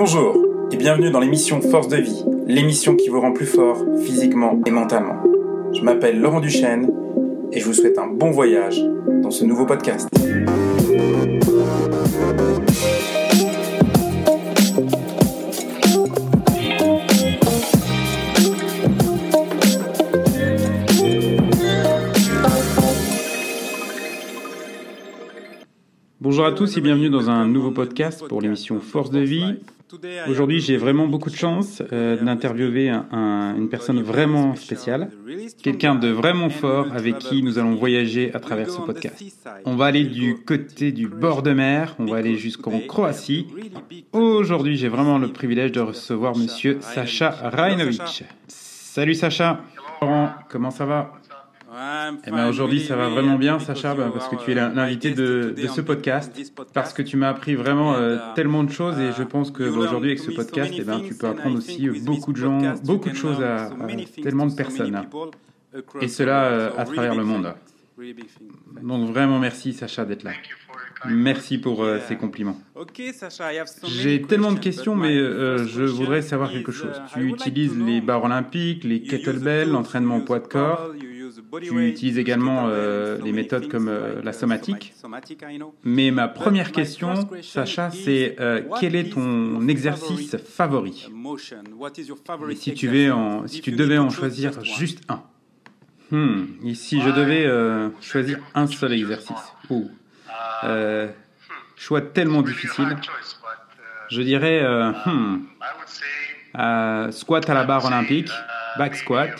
Bonjour et bienvenue dans l'émission Force de vie, l'émission qui vous rend plus fort physiquement et mentalement. Je m'appelle Laurent Duchesne et je vous souhaite un bon voyage dans ce nouveau podcast. Bonjour à tous et bienvenue dans un nouveau podcast pour l'émission Force de vie. Aujourd'hui, j'ai vraiment beaucoup de chance euh, d'interviewer un- une personne vraiment spéciale, quelqu'un de vraiment fort avec qui nous allons voyager à travers ce podcast. On va aller du côté du bord de mer, on va aller jusqu'en Croatie. Aujourd'hui, j'ai vraiment le privilège de recevoir monsieur Sacha Rajnovic. Salut Sacha. Comment ça va? Eh ben aujourd'hui, ça va vraiment bien, Sacha, ben, parce que tu es l'in- l'invité de, de ce podcast, parce que tu m'as appris vraiment euh, tellement de choses, et je pense que aujourd'hui, avec ce podcast, eh ben, tu peux apprendre aussi euh, beaucoup de gens, beaucoup de choses à, à tellement de personnes, et cela euh, à travers le monde. Donc vraiment, merci, Sacha, d'être là. Merci pour euh, ces compliments. J'ai tellement de questions, mais euh, je voudrais savoir quelque chose. Tu utilises les barres olympiques, les kettlebells, l'entraînement au poids de corps. Tu utilises également euh, les méthodes comme euh, la somatique. Mais ma première question, Sacha, c'est euh, quel est ton exercice favori? Et si tu, devais en, si tu devais en choisir juste un. Hmm, si je devais euh, choisir un seul exercice? Ouh. Euh, choix tellement difficile. Je dirais euh, hmm, euh, squat à la barre olympique, back squat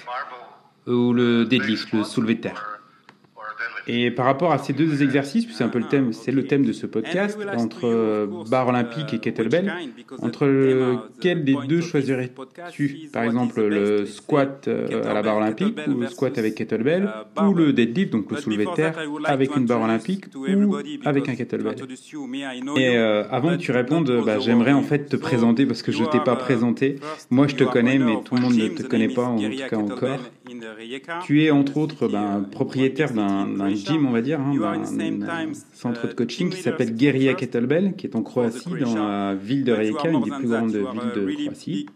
ou le deadlift, le soulevé de terre. Et par rapport à ces deux exercices, c'est un peu le thème, c'est le thème de ce podcast, entre barre olympique et kettlebell, entre lequel des deux choisirais-tu? Par exemple, le squat à la barre olympique ou le squat avec kettlebell, ou le deadlift, donc le soulevé de terre, avec une barre olympique ou avec un kettlebell. Et euh, avant que tu répondes, bah, j'aimerais en fait te présenter parce que je t'ai pas présenté. Moi, je te connais, mais tout le monde ne te connaît pas, en tout cas encore. Tu es entre autres ben, propriétaire d'un d'un gym, on va dire, hein, d'un centre de coaching qui s'appelle Guerilla Kettlebell, qui est en Croatie, dans la ville de Rijeka, une des plus grandes villes de Croatie.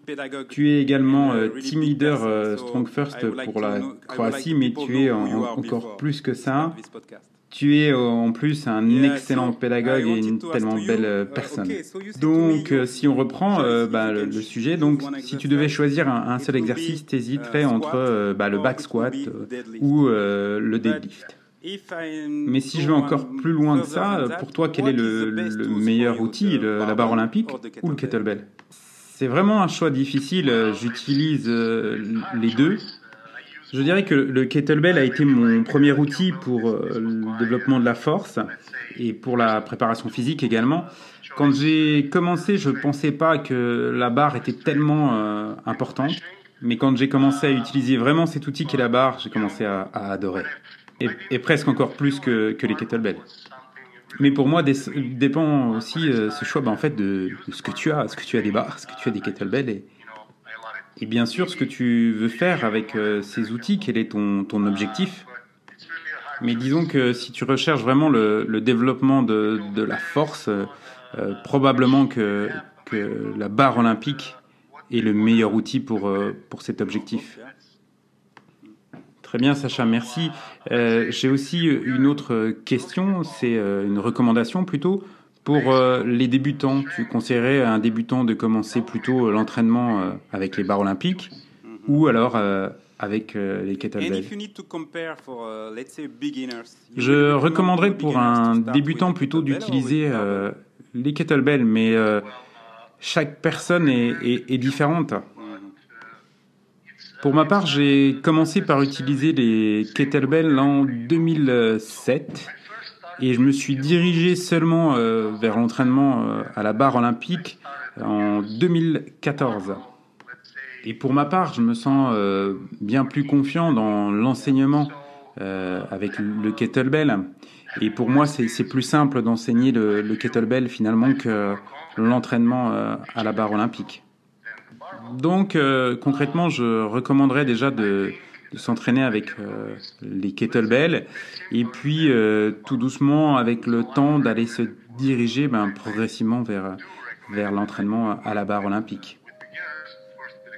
Tu es également euh, team leader euh, Strong First pour la Croatie, mais tu es en- en- encore plus que ça. Tu es euh, en plus un excellent pédagogue et une tellement belle euh, personne. Donc, euh, si on reprend euh, bah, le, le sujet, donc si tu devais choisir un, un seul exercice, t'hésiterais entre euh, bah, le back squat euh, ou euh, le deadlift. Mais si je vais encore plus loin que ça, pour toi, quel est le, le meilleur outil, le- la barre olympique ou le kettlebell? C'est vraiment un choix difficile. euh, J'utilise euh, les deux. Je dirais que le kettlebell a été mon premier outil pour euh, le développement de la force et pour la préparation physique également. Quand j'ai commencé, je ne pensais pas que la barre était tellement euh, importante, mais quand j'ai commencé à utiliser vraiment cet outil qu'est la barre, j'ai commencé à, à adorer. Et, presque encore plus que, les kettlebells. Mais pour moi, dépend aussi euh, ce choix bah, en fait, de, ce que tu as. Est-ce que tu as des barres Est-ce que tu as des kettlebells et, bien sûr, ce que tu veux faire avec euh, ces outils, quel est ton, objectif Mais disons que si tu recherches vraiment le, développement de, la force, euh, probablement que, la barre olympique est le meilleur outil pour cet objectif. Très bien, Sacha, merci. Euh, J'ai aussi une autre question, c'est euh, une recommandation plutôt. Pour euh, les débutants, tu conseillerais à un débutant de commencer plutôt euh, l'entraînement euh, avec les barres olympiques ou alors euh, avec euh, les kettlebells Je recommanderais pour un débutant plutôt d'utiliser euh, les kettlebells, mais euh, chaque personne est, est- est différente. Pour ma part, j'ai commencé par utiliser les kettlebells en 2007 et je me suis dirigé seulement euh, vers l'entraînement euh, à la barre olympique en 2014. Et pour ma part, je me sens euh, bien plus confiant dans l'enseignement euh, avec le kettlebell. Et pour moi, c'est plus simple d'enseigner le, le kettlebell finalement que l'entraînement euh, à la barre olympique. Donc euh, concrètement, je recommanderais déjà de, s'entraîner avec euh, les kettlebells et puis euh, tout doucement, avec le temps, d'aller se diriger ben, progressivement vers, vers l'entraînement à la barre olympique.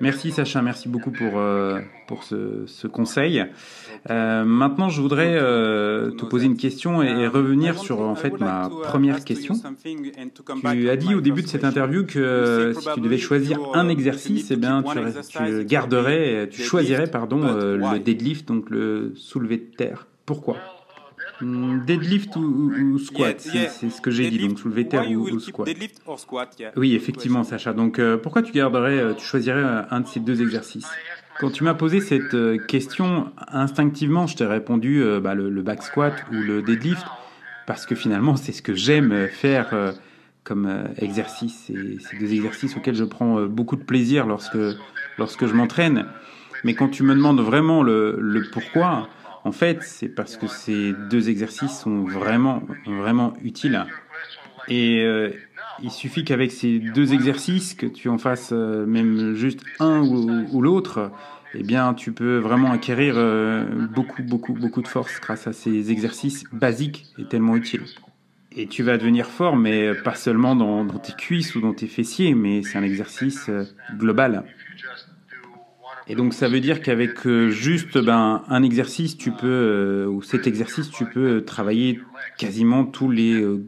Merci Sacha, merci beaucoup pour, euh, pour ce, ce conseil. Euh, maintenant, je voudrais euh, te poser une question et, revenir sur en fait ma première question. Tu as dit au début de cette interview que si tu devais choisir un exercice, eh bien, tu, tu garderais, tu choisirais pardon, le deadlift, donc le soulevé de terre. Pourquoi? Deadlift ou, squat, c'est ce que j'ai dit, donc soulever terre ou, squat. Oui, effectivement, Sacha. Donc, euh, pourquoi tu garderais, euh, tu choisirais euh, un de ces deux exercices? Quand tu m'as posé cette question, instinctivement, je t'ai répondu bah, le, back squat ou le deadlift, parce que finalement, c'est ce que j'aime faire comme exercice. C'est deux exercices auxquels je prends beaucoup de plaisir lorsque, lorsque je m'entraîne. Mais quand tu me demandes vraiment le, le pourquoi, en fait, c'est parce que ces deux exercices sont vraiment, vraiment utiles. Et euh, il suffit qu'avec ces deux exercices, que tu en fasses euh, même juste un ou, l'autre, eh bien, tu peux vraiment acquérir euh, beaucoup, beaucoup, beaucoup de force grâce à ces exercices basiques et tellement utiles. Et tu vas devenir fort, mais pas seulement dans tes cuisses ou dans tes fessiers, mais c'est un exercice global. Et donc ça veut dire qu'avec euh, juste ben, un exercice, tu peux, euh, ou cet exercice, tu peux travailler quasiment tous les euh,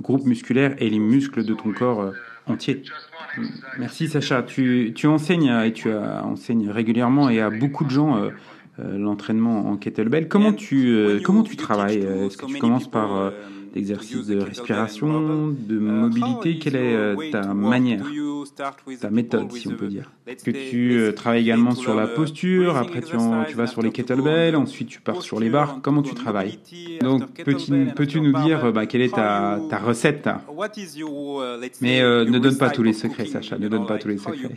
groupes musculaires et les muscles de ton corps entier. Merci Sacha. Tu, tu enseignes et tu enseignes régulièrement et à beaucoup de gens l'entraînement en kettlebell. Comment tu, comment tu travailles Est-ce que tu commences par d'exercices de respiration, de mobilité? Quelle est euh, ta manière, ta méthode, si on peut dire. Que tu euh, travailles également sur la posture, après tu, tu vas sur les kettlebells, ensuite tu pars sur les barres. Comment tu travailles? Donc, peux-tu nous dire bah, quelle est ta, ta recette? Mais euh, ne donne pas tous les secrets, Sacha, ne donne pas tous les secrets.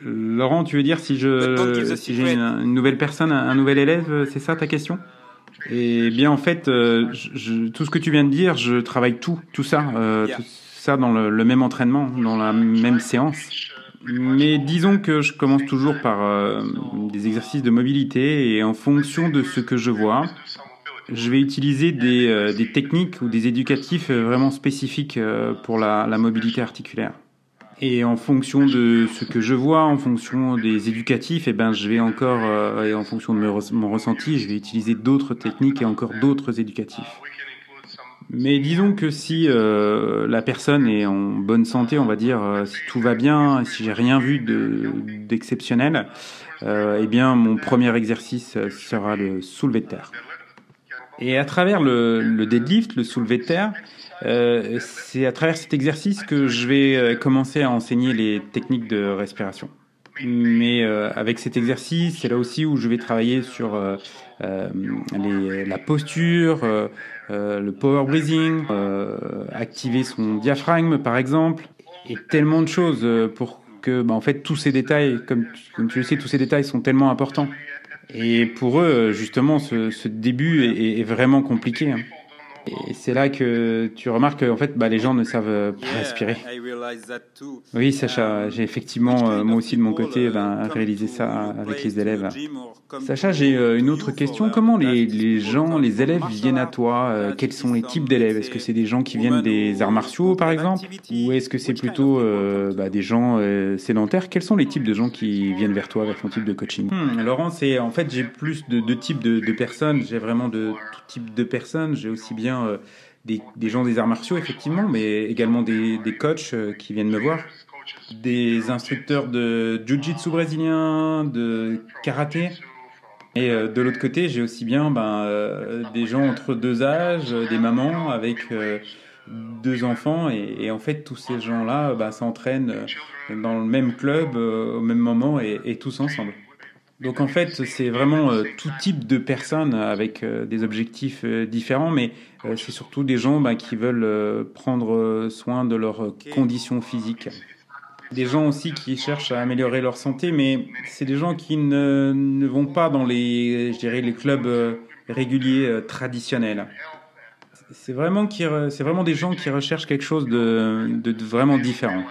Laurent, tu veux dire si je si j'ai une, nouvelle personne, un nouvel élève, c'est ça ta question? Et bien en fait, euh, je, tout ce que tu viens de dire, je travaille tout, tout ça, euh, tout dans le, même entraînement, dans la même séance. Mais disons que je commence toujours par euh, des exercices de mobilité et en fonction de ce que je vois, je vais utiliser des, des techniques ou des éducatifs vraiment spécifiques pour la, mobilité articulaire. Et en fonction de ce que je vois, en fonction des éducatifs, et eh ben, je vais encore, euh, et en fonction de mon ressenti, je vais utiliser d'autres techniques et encore d'autres éducatifs. Mais disons que si euh, la personne est en bonne santé, on va dire, euh, si tout va bien, si j'ai rien vu d'exceptionnel, de, eh bien, mon premier exercice sera le soulevé de terre. Et à travers le, le deadlift, le soulevé de terre, euh, c'est à travers cet exercice que je vais euh, commencer à enseigner les techniques de respiration. Mais euh, avec cet exercice, c'est là aussi où je vais travailler sur euh, les, la posture, le power breathing, activer son diaphragme par exemple, et tellement de choses pour que, bah, en fait, tous ces détails, comme, comme tu le sais, tous ces détails sont tellement importants. Et pour eux, justement, ce, ce début est, est, vraiment compliqué. Hein. Et c'est là que tu remarques qu'en fait, bah, les gens ne savent pas respirer. Oui, Sacha, j'ai effectivement, euh, moi aussi de mon côté, ben, réalisé ça avec les élèves. Sacha, j'ai euh, une autre question. Comment les, les, gens, les élèves viennent à toi euh, Quels sont les types d'élèves? Est-ce que c'est des gens qui viennent des arts martiaux, par exemple? Ou est-ce que c'est plutôt bah, des gens sédentaires? Quels sont les types de gens qui viennent vers toi avec ton type de coaching? Hmm, Laurent, c'est en fait, j'ai plus de, de types de, de personnes. J'ai vraiment de tout type de personnes. J'ai aussi bien euh, des, gens des arts martiaux, effectivement, mais également des, coachs euh, qui viennent me voir, des instructeurs de jiu-jitsu brésilien, de karaté. Et euh, de l'autre côté, j'ai aussi bien ben, des gens entre deux âges, des mamans avec deux enfants. Et, en fait, tous ces gens-là ben, s'entraînent dans le même club au même moment et tous ensemble. Donc en fait, c'est vraiment euh, tout type de personnes avec euh, des objectifs euh, différents, mais c'est surtout des gens bah, qui veulent prendre soin de leurs conditions physiques. Des gens aussi qui cherchent à améliorer leur santé, mais c'est des gens qui ne, vont pas dans les, je dirais, les clubs réguliers traditionnels. C'est vraiment, des gens qui recherchent quelque chose de, vraiment différent.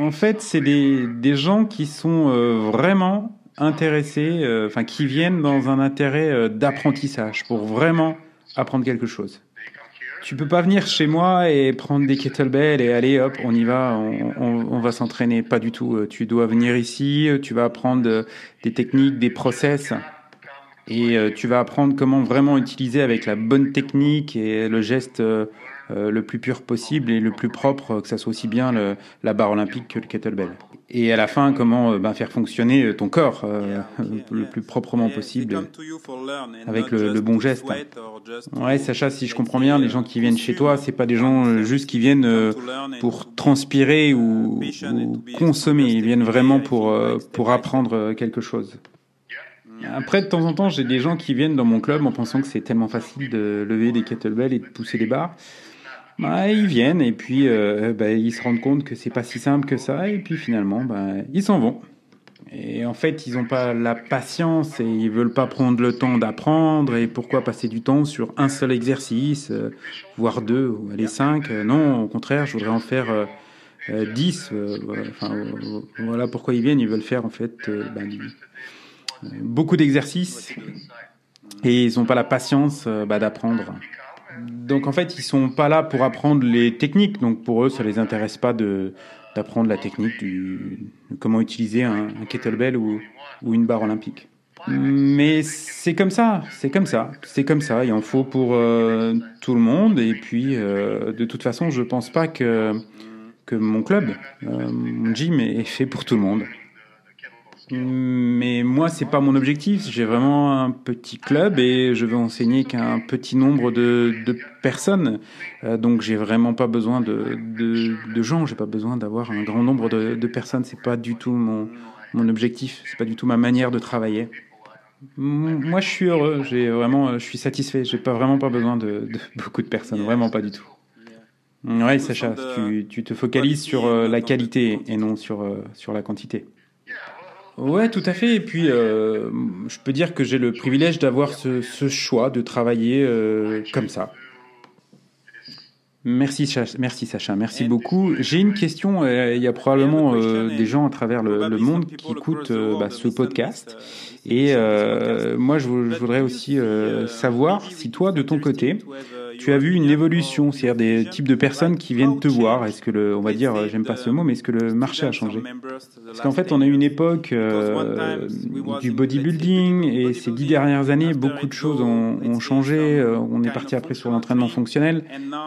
En fait, c'est des gens qui sont vraiment intéressés, euh, enfin qui viennent dans un intérêt euh, d'apprentissage pour vraiment apprendre quelque chose. tu peux pas venir chez moi et prendre des kettlebells et aller hop, on y va, on, on, va s'entraîner. Pas du tout. Tu dois venir ici, tu vas apprendre des techniques, des process. Et tu vas apprendre comment vraiment utiliser avec la bonne technique et le geste euh, le plus pur possible et le plus propre, que ça soit aussi bien le, la barre olympique que le kettlebell. Et à la fin, comment euh, ben, faire fonctionner ton corps euh, le plus proprement possible avec le, bon geste. Ouais, Sacha, si je comprends bien, les gens qui viennent chez toi, c'est pas des gens juste qui viennent pour transpirer ou, ou consommer. Ils viennent vraiment pour pour apprendre quelque chose. Après, de temps en temps, j'ai des gens qui viennent dans mon club en pensant que c'est tellement facile de lever des kettlebells et de pousser des barres. Ils viennent et puis euh, bah, ils se rendent compte que c'est pas si simple que ça et puis finalement bah, ils s'en vont. Et en fait, ils n'ont pas la patience et ils veulent pas prendre le temps d'apprendre. Et pourquoi passer du temps sur un seul exercice, euh, voire deux, ou aller cinq Non, au contraire, je voudrais en faire euh, dix. Voilà pourquoi ils viennent. Ils veulent faire en fait bah, beaucoup d'exercices et ils n'ont pas la patience d'apprendre. Donc en fait, ils sont pas là pour apprendre les techniques. Donc pour eux, ça les intéresse pas de d'apprendre la technique du comment utiliser un, kettlebell ou, ou une barre olympique. Mais c'est comme ça, c'est comme ça, c'est comme ça. Il en faut pour euh, tout le monde. Et puis, euh, de toute façon, je pense pas que que mon club, euh, mon gym, est fait pour tout le monde. Mais moi, c'est pas mon objectif. J'ai vraiment un petit club et je veux enseigner qu'un petit nombre de, de personnes. Euh, donc, j'ai vraiment pas besoin de, de, de gens. J'ai pas besoin d'avoir un grand nombre de, de personnes. C'est pas du tout mon, mon objectif. C'est pas du tout ma manière de travailler. Moi, je suis heureux. J'ai vraiment, je suis satisfait. J'ai pas vraiment pas besoin de, de beaucoup de personnes. Vraiment pas du tout. Ouais, Sacha, tu, tu te focalises sur euh, la qualité et non sur, euh, sur la quantité. Ouais, tout à fait. Et puis, euh, je peux dire que j'ai le privilège d'avoir ce, choix de travailler euh, comme ça. Merci, merci Sacha, merci beaucoup. J'ai une question. Euh, il y a probablement des gens à travers le, monde qui écoutent bah, ce podcast. Et moi, je, voudrais aussi savoir si toi, de ton côté, tu as vu une évolution, c'est-à-dire des types de personnes qui viennent te voir. Est-ce que le, on va dire, j'aime pas ce mot, mais est-ce que le marché a changé? Parce qu'en fait, on a eu une époque euh, du bodybuilding et ces dix dernières années, beaucoup de choses ont, changé. Euh, on est parti après sur l'entraînement fonctionnel.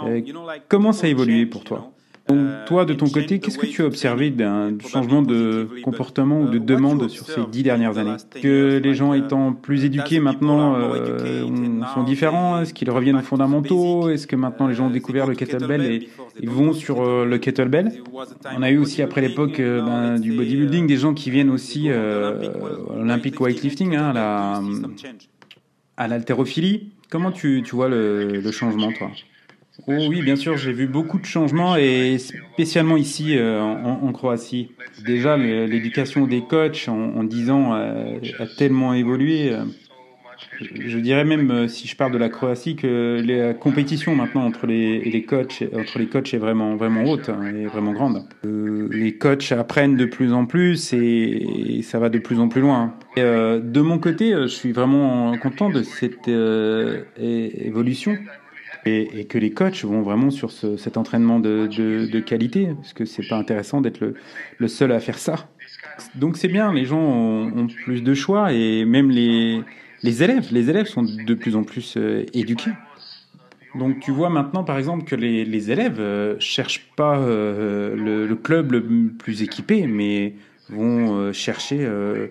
Euh, comment ça a évolué pour toi? Donc, toi, de ton côté, qu'est-ce que tu as observé d'un changement de comportement ou de demande sur ces dix dernières années Que les gens étant plus éduqués maintenant euh, sont différents? Est-ce qu'ils reviennent aux fondamentaux? Est-ce que maintenant les gens ont découvert le kettlebell et ils vont sur euh, le kettlebell? On a eu aussi après l'époque euh, ben, du bodybuilding des gens qui viennent aussi euh, Olympic weightlifting, hein, à à l'haltérophilie. Comment tu, tu vois le, le changement, toi? Oh oui, bien sûr, j'ai vu beaucoup de changements et spécialement ici euh, en, Croatie. Déjà, l'éducation des coachs en, en 10 ans a, a tellement évolué. Je dirais même, euh, si je parle de la Croatie, que la compétition maintenant entre les, coachs, entre les coachs est vraiment, vraiment haute, hein, et vraiment grande. Euh, les coachs apprennent de plus en plus et, ça va de plus en plus loin. Euh, de mon côté, je suis vraiment content de cette euh, évolution et, et, que les coachs vont vraiment sur ce, cet entraînement de, de, de, qualité, parce que c'est pas intéressant d'être le, le, seul à faire ça. Donc c'est bien, les gens ont, ont, plus de choix et même les, les élèves, les élèves sont de plus en plus euh, éduqués. Donc tu vois maintenant par exemple que les, les élèves euh, cherchent pas euh, le, le, club le plus équipé, mais vont euh, chercher euh,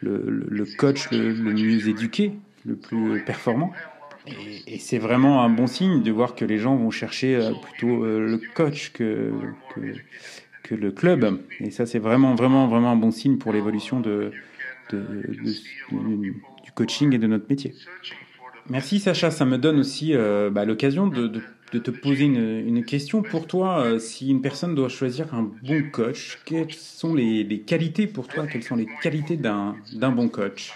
le, le, coach le, le mieux éduqué, le plus performant. Et, c'est vraiment un bon signe de voir que les gens vont chercher euh, plutôt euh, le coach que, que, le club. Et ça, c'est vraiment, vraiment, vraiment un bon signe pour l'évolution du coaching et de notre métier. Merci Sacha, ça me donne aussi euh, bah, l'occasion de, te poser une, question. Pour toi, si une personne doit choisir un bon coach, quelles sont les, les qualités pour toi? Quelles sont les qualités d'un bon coach?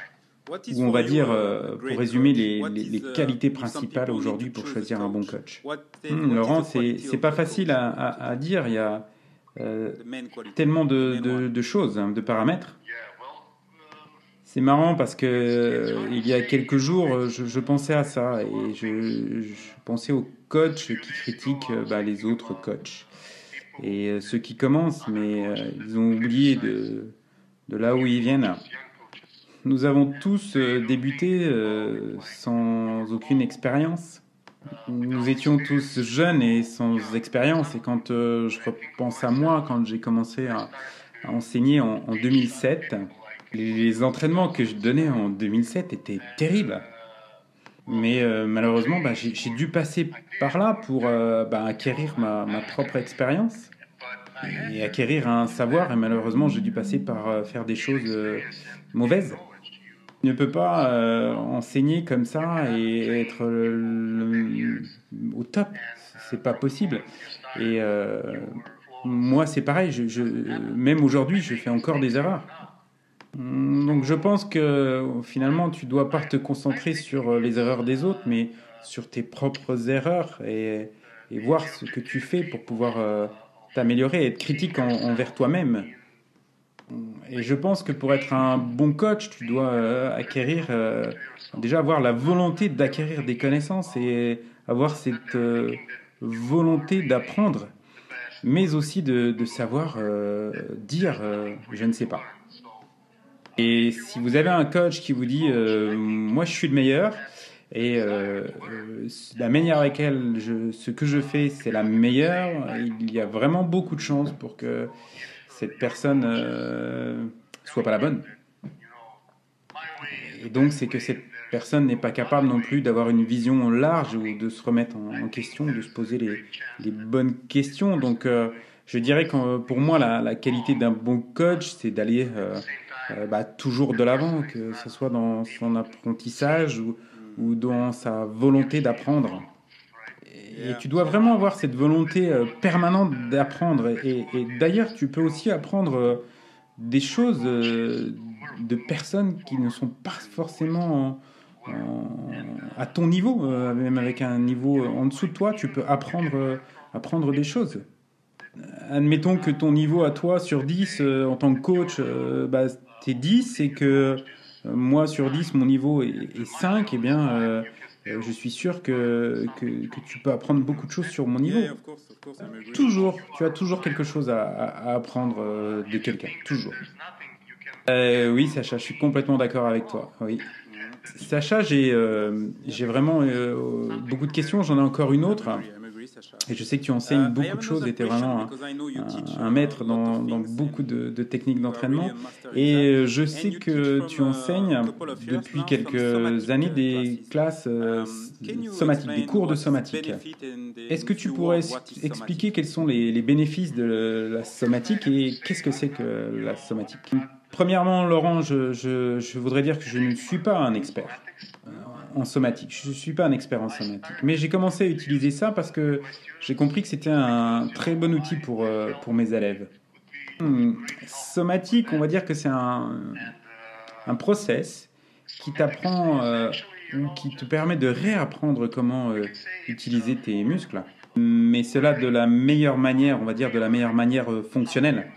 Ou on va dire, euh, pour résumer, les, les, les qualités principales aujourd'hui pour choisir un bon coach? Hum, Laurent, c'est pas facile à, à, à, dire. Il y a euh, tellement de, de, de, choses, hein, de paramètres. C'est marrant parce que euh, il y a quelques jours, je, pensais à ça et je, pensais aux coachs qui critiquent euh, bah, les autres coachs et euh, ceux qui commencent, mais ils ont oublié de, de là où ils viennent. Nous avons tous débuté sans aucune expérience. Nous étions tous jeunes et sans expérience. Et quand je repense à moi, quand j'ai commencé à, enseigner en 2007, les entraînements que je donnais en 2007 étaient terribles. Mais euh, malheureusement, bah, j'ai dû passer par là pour euh, bah, acquérir ma, propre expérience et acquérir un savoir. Et malheureusement, j'ai dû passer par euh, faire des choses mauvaises. Je ne peux pas enseigner comme ça et être au top. C'est pas possible. Et moi, c'est pareil. je, même aujourd'hui, je fais encore des erreurs. Mm, donc je pense que finalement tu dois pas te concentrer sur euh, les erreurs des autres, mais sur tes propres erreurs et, voir ce que tu fais pour pouvoir euh, t'améliorer être critique envers toi-même. Et je pense que pour être un bon coach, tu dois euh, acquérir, déjà avoir la volonté d'acquérir des connaissances et avoir cette volonté d'apprendre, mais aussi de savoir dire je ne sais pas. Et si vous avez un coach qui vous dit euh, moi je suis le meilleur et euh, la manière avec laquelle ce que je fais c'est la meilleure, il y a vraiment beaucoup de chances pour que cette personne euh, soit pas la bonne. Et donc c'est que cette personne n'est pas capable non plus d'avoir une vision large ou de se remettre en, question, de se poser les, bonnes questions. Donc je dirais que pour moi la, qualité d'un bon coach c'est d'aller euh, bah, toujours de l'avant, que ce soit dans son apprentissage ou dans sa volonté d'apprendre. Et tu dois vraiment avoir cette volonté euh, permanente d'apprendre. Et, d'ailleurs, tu peux aussi apprendre euh, des choses de personnes qui ne sont pas forcément à ton niveau, même avec un niveau en dessous de toi, tu peux apprendre, apprendre des choses. Admettons que ton niveau à toi sur 10 en tant que coach, bah, t'es 10 et que euh, moi sur 10 mon niveau est, 5, et eh bien euh, euh, je suis sûr que, que, tu peux apprendre beaucoup de choses sur mon niveau. Toujours, tu as toujours quelque chose à, apprendre de quelqu'un, toujours. oui, Sacha, je suis complètement d'accord avec toi. Oui. Sacha, j'ai j'ai vraiment beaucoup de questions. J'en ai encore une autre. Et je sais que tu enseignes euh, beaucoup de choses et tu es vraiment un, maître dans, beaucoup de, techniques d'entraînement. Et euh, je sais que tu enseignes depuis quelques années des classes. euh, um, somatiques, des cours de somatique. Est-ce que tu pourrais expliquer quels sont les, bénéfices de la somatique et qu'est-ce que c'est que la somatique? Premièrement, Laurent, je voudrais dire que je ne suis pas un expert en somatique. Je ne suis pas un expert en somatique, mais j'ai commencé à utiliser ça parce que j'ai compris que c'était un très bon outil pour, euh, pour mes élèves. Hmm, somatique, on va dire que c'est un, un process qui t'apprend euh, ou qui te permet de réapprendre comment euh, utiliser tes muscles, mais cela de la meilleure manière, on va dire de la meilleure manière fonctionnelle.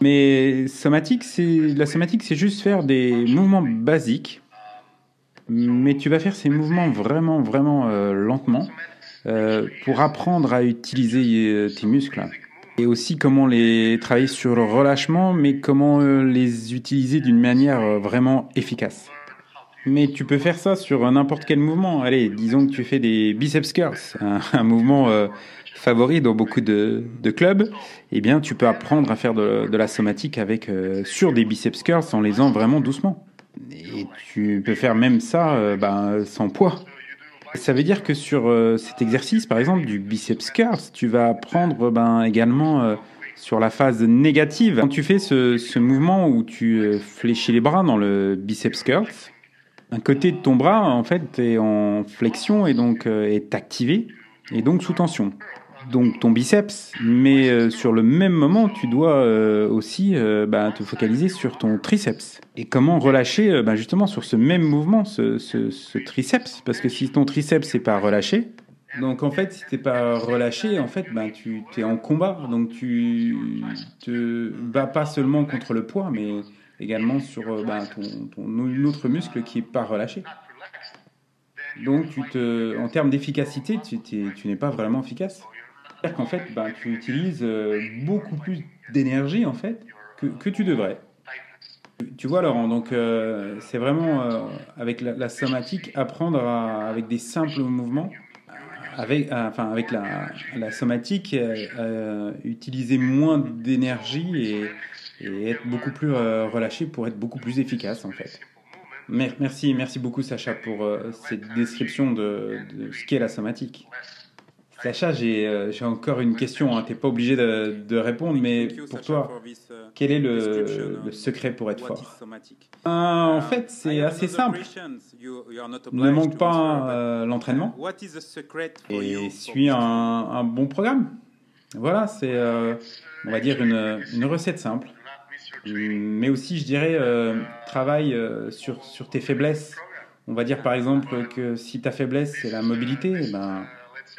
Mais somatique, c'est la somatique, c'est juste faire des mouvements basiques mais tu vas faire ces mouvements vraiment, vraiment euh, lentement euh, pour apprendre à utiliser euh, tes muscles. Et aussi comment les travailler sur le relâchement, mais comment les utiliser d'une manière vraiment efficace. Mais tu peux faire ça sur n'importe quel mouvement. Allez, disons que tu fais des biceps curls, un, mouvement favori dans beaucoup de, clubs. Eh bien, tu peux apprendre à faire de, de la somatique avec sur des biceps curls en les faisant vraiment doucement. Et tu peux faire même ça euh, ben, sans poids. Ça veut dire que sur euh, cet exercice, par exemple, du biceps curls, tu vas apprendre ben, également euh, sur la phase négative. Quand tu fais ce, ce mouvement où tu fléchis les bras dans le biceps curls, un côté de ton bras, en fait, est en flexion et donc est activé et donc sous tension donc ton biceps, mais euh, sur le même moment, tu dois euh, aussi euh, bah, te focaliser sur ton triceps. Et comment relâcher bah, justement sur ce même mouvement, ce, triceps? Parce que si ton triceps n'est pas relâché, donc en fait, si tu n'es pas relâché, en fait, bah, tu es en combat, donc tu te bats pas seulement contre le poids, mais également sur ton, autre muscle qui n'est pas relâché. Donc, tu te, en termes d'efficacité, tu n'es pas vraiment efficace. C'est-à-dire qu'en fait, bah, tu utilises beaucoup plus d'énergie en fait que, tu devrais. Tu vois, Laurent, donc euh, c'est vraiment euh, avec la, somatique apprendre avec des simples mouvements, avec, euh, enfin, avec la, somatique, utiliser moins d'énergie et, être beaucoup plus relâché pour être beaucoup plus efficace en fait. Merci, merci beaucoup Sacha pour cette description de, de ce qu'est la somatique. Sacha, euh, j'ai encore une question. Hein. Tu n'es pas obligé de, répondre, mais pour toi, quel est le, secret pour être fort? Euh, En fait, c'est assez simple. Ne manque pas euh, l'entraînement et suis un, bon programme. Voilà, c'est, on va dire, une, recette simple. Mais aussi, je dirais, travaille sur, sur tes faiblesses. On va dire par exemple que si ta faiblesse c'est la mobilité, eh ben,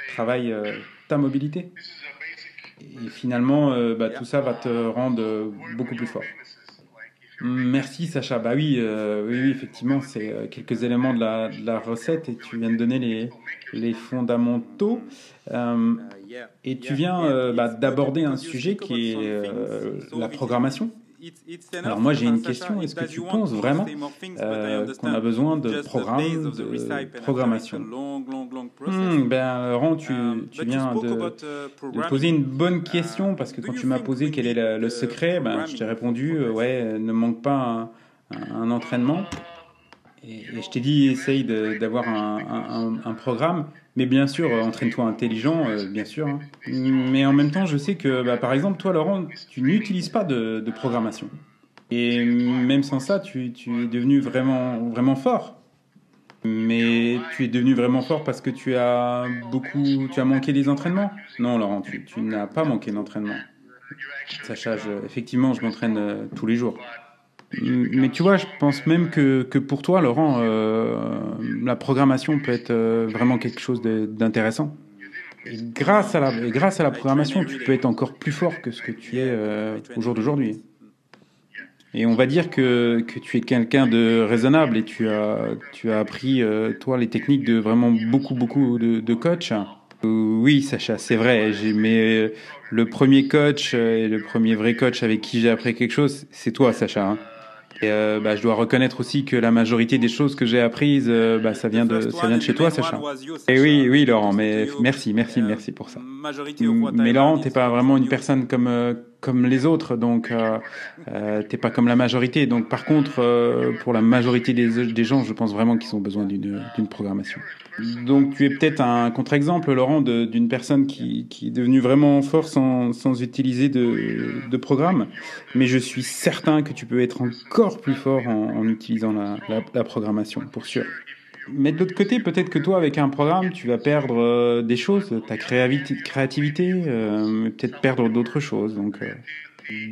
travaille euh, ta mobilité. Et finalement, euh, bah, tout ça va te rendre beaucoup plus fort. Merci Sacha. Bah oui, euh, oui, effectivement, c'est quelques éléments de la, de la, recette et tu viens de donner les, les fondamentaux. et tu viens bah, d'aborder un sujet qui est la programmation. Alors moi j'ai une question, est-ce que tu penses vraiment euh, qu'on a besoin de programmes de programmation hmm, Ben Laurent, tu, tu viens de, poser une bonne question parce que quand tu m'as posé quel est le, secret, ben, je t'ai répondu euh, ouais, ne manque pas un, entraînement. Et, je t'ai dit essaye d'avoir un, un, programme. Mais bien sûr, euh, entraîne-toi intelligent, euh, bien sûr. Hein. Mais en même temps, je sais que, bah, par exemple, toi, Laurent, tu n'utilises pas de, programmation. Et même sans ça, tu, es devenu vraiment, vraiment fort. Mais tu es devenu vraiment fort parce que tu as beaucoup, tu as manqué des entraînements. Non, Laurent, tu, n'as pas manqué d'entraînement. Sacha, effectivement, je m'entraîne euh, tous les jours. Mais tu vois, je pense même que, que pour toi, Laurent, euh, la programmation peut être euh, vraiment quelque chose d'intéressant. Grâce à, la, grâce à la programmation, tu peux être encore plus fort que ce que tu es euh, au jour d'aujourd'hui. Et on va dire que, que tu es quelqu'un de raisonnable et tu as, tu as appris, toi, les techniques de vraiment beaucoup, beaucoup de, de coachs. Oui, Sacha, c'est vrai. Mais le premier coach et le premier vrai coach avec qui j'ai appris quelque chose, c'est toi, Sacha. Hein. Et euh, bah, je dois reconnaître aussi que la majorité des choses que j'ai apprises, euh, bah, ça vient de ça vient de chez toi, Sacha. Et oui, oui, Laurent, mais merci, merci, merci pour ça. Mais Laurent, t'es pas vraiment une personne comme euh, comme les autres, donc euh, t'es pas comme la majorité. Donc par contre, pour la majorité des, des gens, je pense vraiment qu'ils ont besoin d'une d'une programmation. Donc tu es peut-être un contre-exemple, Laurent, d'une personne qui, est devenue vraiment fort sans, utiliser de, programme. Mais je suis certain que tu peux être encore plus fort en, utilisant la, programmation, pour sûr. Mais de l'autre côté, peut-être que toi, avec un programme, tu vas perdre euh, des choses, ta créativité, euh, peut-être perdre d'autres choses. Donc, euh,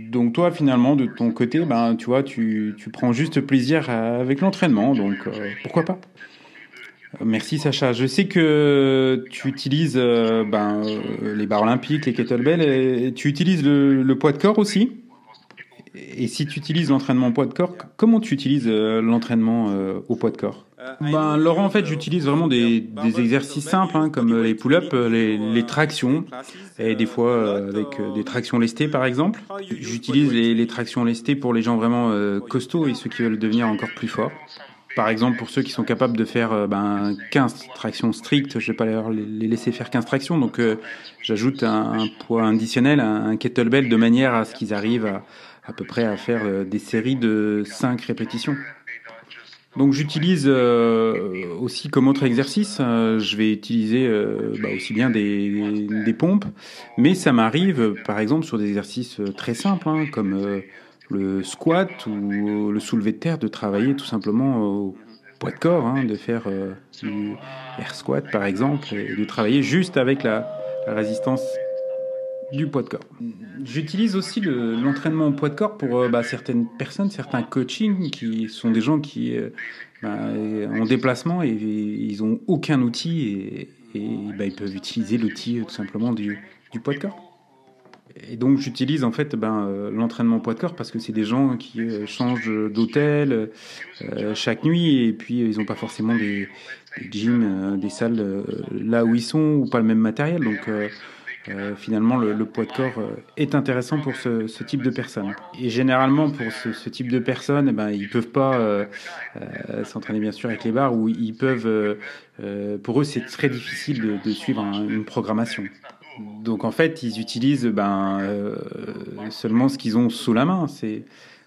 donc toi, finalement, de ton côté, ben, tu vois, tu prends juste plaisir avec l'entraînement. Donc pourquoi pas? Merci Sacha. Je sais que tu utilises euh, ben, euh, les barres olympiques, les kettlebells, et tu utilises le, poids de corps aussi? Et si tu utilises l'entraînement poids de corps, comment tu utilises euh, l'entraînement au poids de corps? Ben, Laurent, en fait, j'utilise vraiment des, exercices simples, hein, comme les pull-ups, les, les, tractions, et des fois avec des tractions lestées, par exemple. J'utilise les, les, tractions lestées pour les gens vraiment costauds et ceux qui veulent devenir encore plus forts. Par exemple, pour ceux qui sont capables de faire euh, ben, 15 tractions strictes, je ne vais pas leur les laisser faire 15 tractions. Donc, euh, j'ajoute un, poids additionnel, un, kettlebell, de manière à ce qu'ils arrivent à, à peu près à faire euh, des séries de 5 répétitions. Donc j'utilise aussi comme autre exercice, je vais utiliser bah, aussi bien des, pompes, mais ça m'arrive par exemple sur des exercices très simples, hein, comme le squat ou le soulevé de terre, de travailler tout simplement au poids de corps, hein, de faire euh, du air squat par exemple, et de travailler juste avec la, résistance du poids de corps. J'utilise aussi l'entraînement au poids de corps pour euh, bah, certaines personnes, certains coachings qui sont des gens qui euh, bah, en déplacement et, ils ont aucun outil et, bah, ils peuvent utiliser l'outil tout simplement du poids de corps. Et donc j'utilise en fait ben, euh, l'entraînement poids de corps parce que c'est des gens qui euh, changent d'hôtel euh, chaque nuit et puis ils n'ont pas forcément des, des gyms, des salles là où ils sont ou pas le même matériel. Donc finalement le, poids de corps est intéressant pour ce, type de personnes. Et généralement pour ce, type de personnes, eh ben, ils peuvent pas s'entraîner bien sûr avec les barres ou ils peuvent, pour eux c'est très difficile de suivre une programmation. Donc en fait, ils utilisent ben, euh, seulement ce qu'ils ont sous la main. C'est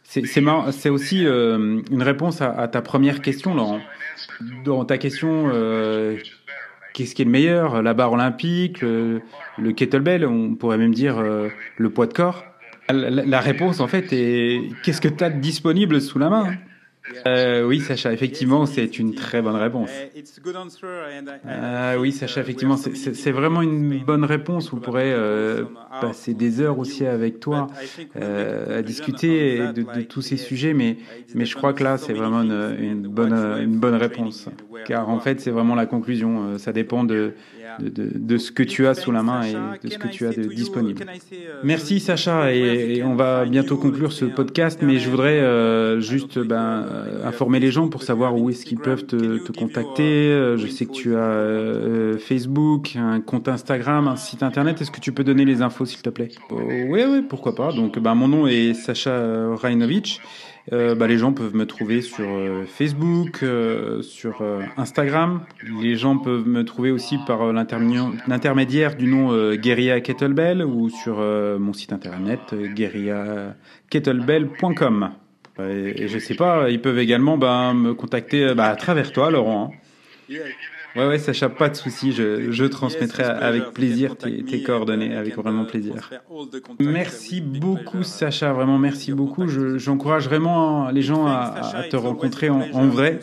c'est aussi euh, une réponse à, ta première question, Laurent. Dans ta question, euh, qu'est-ce qui est le meilleur? La barre olympique, le, kettlebell, on pourrait même dire le poids de corps. La, la réponse, en fait, est qu'est-ce que tu as disponible sous la main? Euh, oui, Sacha, effectivement, c'est une très bonne réponse. Euh, oui, Sacha, effectivement, c'est vraiment une bonne réponse. On pourrait euh, passer des heures aussi avec toi euh, à discuter de, tous ces sujets, mais, mais je crois que là, c'est vraiment une, bonne, une bonne réponse. Car en fait, c'est vraiment la conclusion. Ça dépend de, de, de, ce que tu as sous la main et de ce que tu as de disponible. Merci, Sacha, et, on va bientôt conclure ce podcast, mais je voudrais juste ben, euh, informer les gens pour savoir où est-ce qu'ils peuvent te, te, contacter. Euh, je sais que tu as euh, Facebook, un compte Instagram, un site internet. Est-ce que tu peux donner les infos, s'il te plaît? Oui, oui, pourquoi pas. Donc, bah, mon nom est Sacha Rajnovic. Euh, bah, les gens peuvent me trouver sur Facebook, euh, sur Instagram. Les gens peuvent me trouver aussi par l'intermédiaire du nom Guerilla Kettlebell ou sur mon site internet guerillakettlebell.com. Et, je sais pas, ils peuvent également ben, me contacter bah, à travers toi, Laurent. Hein. Ouais, ouais, Sacha, pas de souci. Je, je transmettrai avec plaisir tes, tes coordonnées, avec vraiment plaisir. Merci beaucoup, Sacha. Vraiment, merci beaucoup. J'encourage vraiment les gens à, à te rencontrer en, en, vrai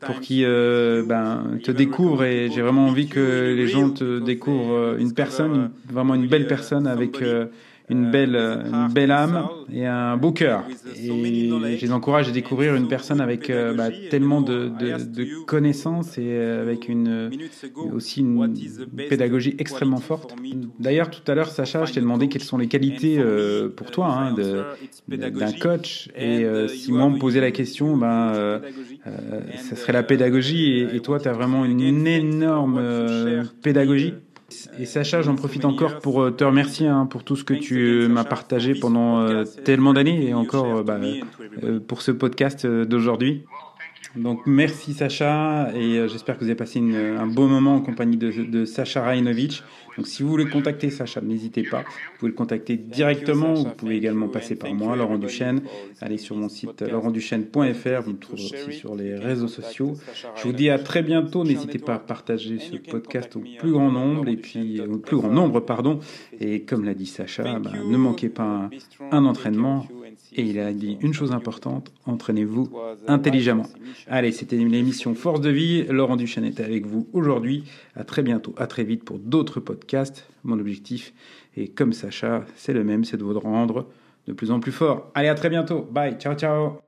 pour qu'ils euh, ben, te découvrent. Et j'ai vraiment envie que les gens te découvrent une personne, vraiment une belle personne avec une belle, une belle âme et un beau cœur. Et je les encourage à découvrir une personne avec euh, bah, tellement de, de, de, connaissances et euh, avec une, aussi une pédagogie extrêmement forte. D'ailleurs, tout à l'heure, Sacha, je t'ai demandé quelles sont les qualités euh, pour toi hein, d'un coach. Et si moi on me posait la question, ben, euh, ça serait la pédagogie. Et, et toi, tu as vraiment une énorme pédagogie. Et Sacha, j'en profite encore pour euh, te remercier hein, pour tout ce que tu m'as partagé pendant euh, tellement d'années et encore euh, bah, pour ce podcast d'aujourd'hui. Donc merci Sacha et euh, j'espère que vous avez passé une, un beau moment en compagnie de, Sacha Rajinovic. Donc si vous voulez contacter Sacha, n'hésitez pas. Vous pouvez le contacter directement. Vous pouvez également passer par moi, Laurent Duchesne. Allez sur mon site laurentduchesne.fr. Vous me trouverez aussi sur les réseaux sociaux. Je vous dis à très bientôt. N'hésitez pas à partager ce podcast au plus grand nombre et puis au plus grand nombre, pardon. Et comme l'a dit Sacha, bah, ne manquez pas un entraînement et il a dit une chose importante, entraînez-vous intelligemment. Allez, c'était l'émission Force de vie. Laurent Duchesne était avec vous aujourd'hui. À très bientôt, à très vite pour d'autres podcasts. Mon objectif est comme Sacha, c'est le même, c'est de vous rendre de plus en plus fort. Allez, à très bientôt. Bye, ciao, ciao.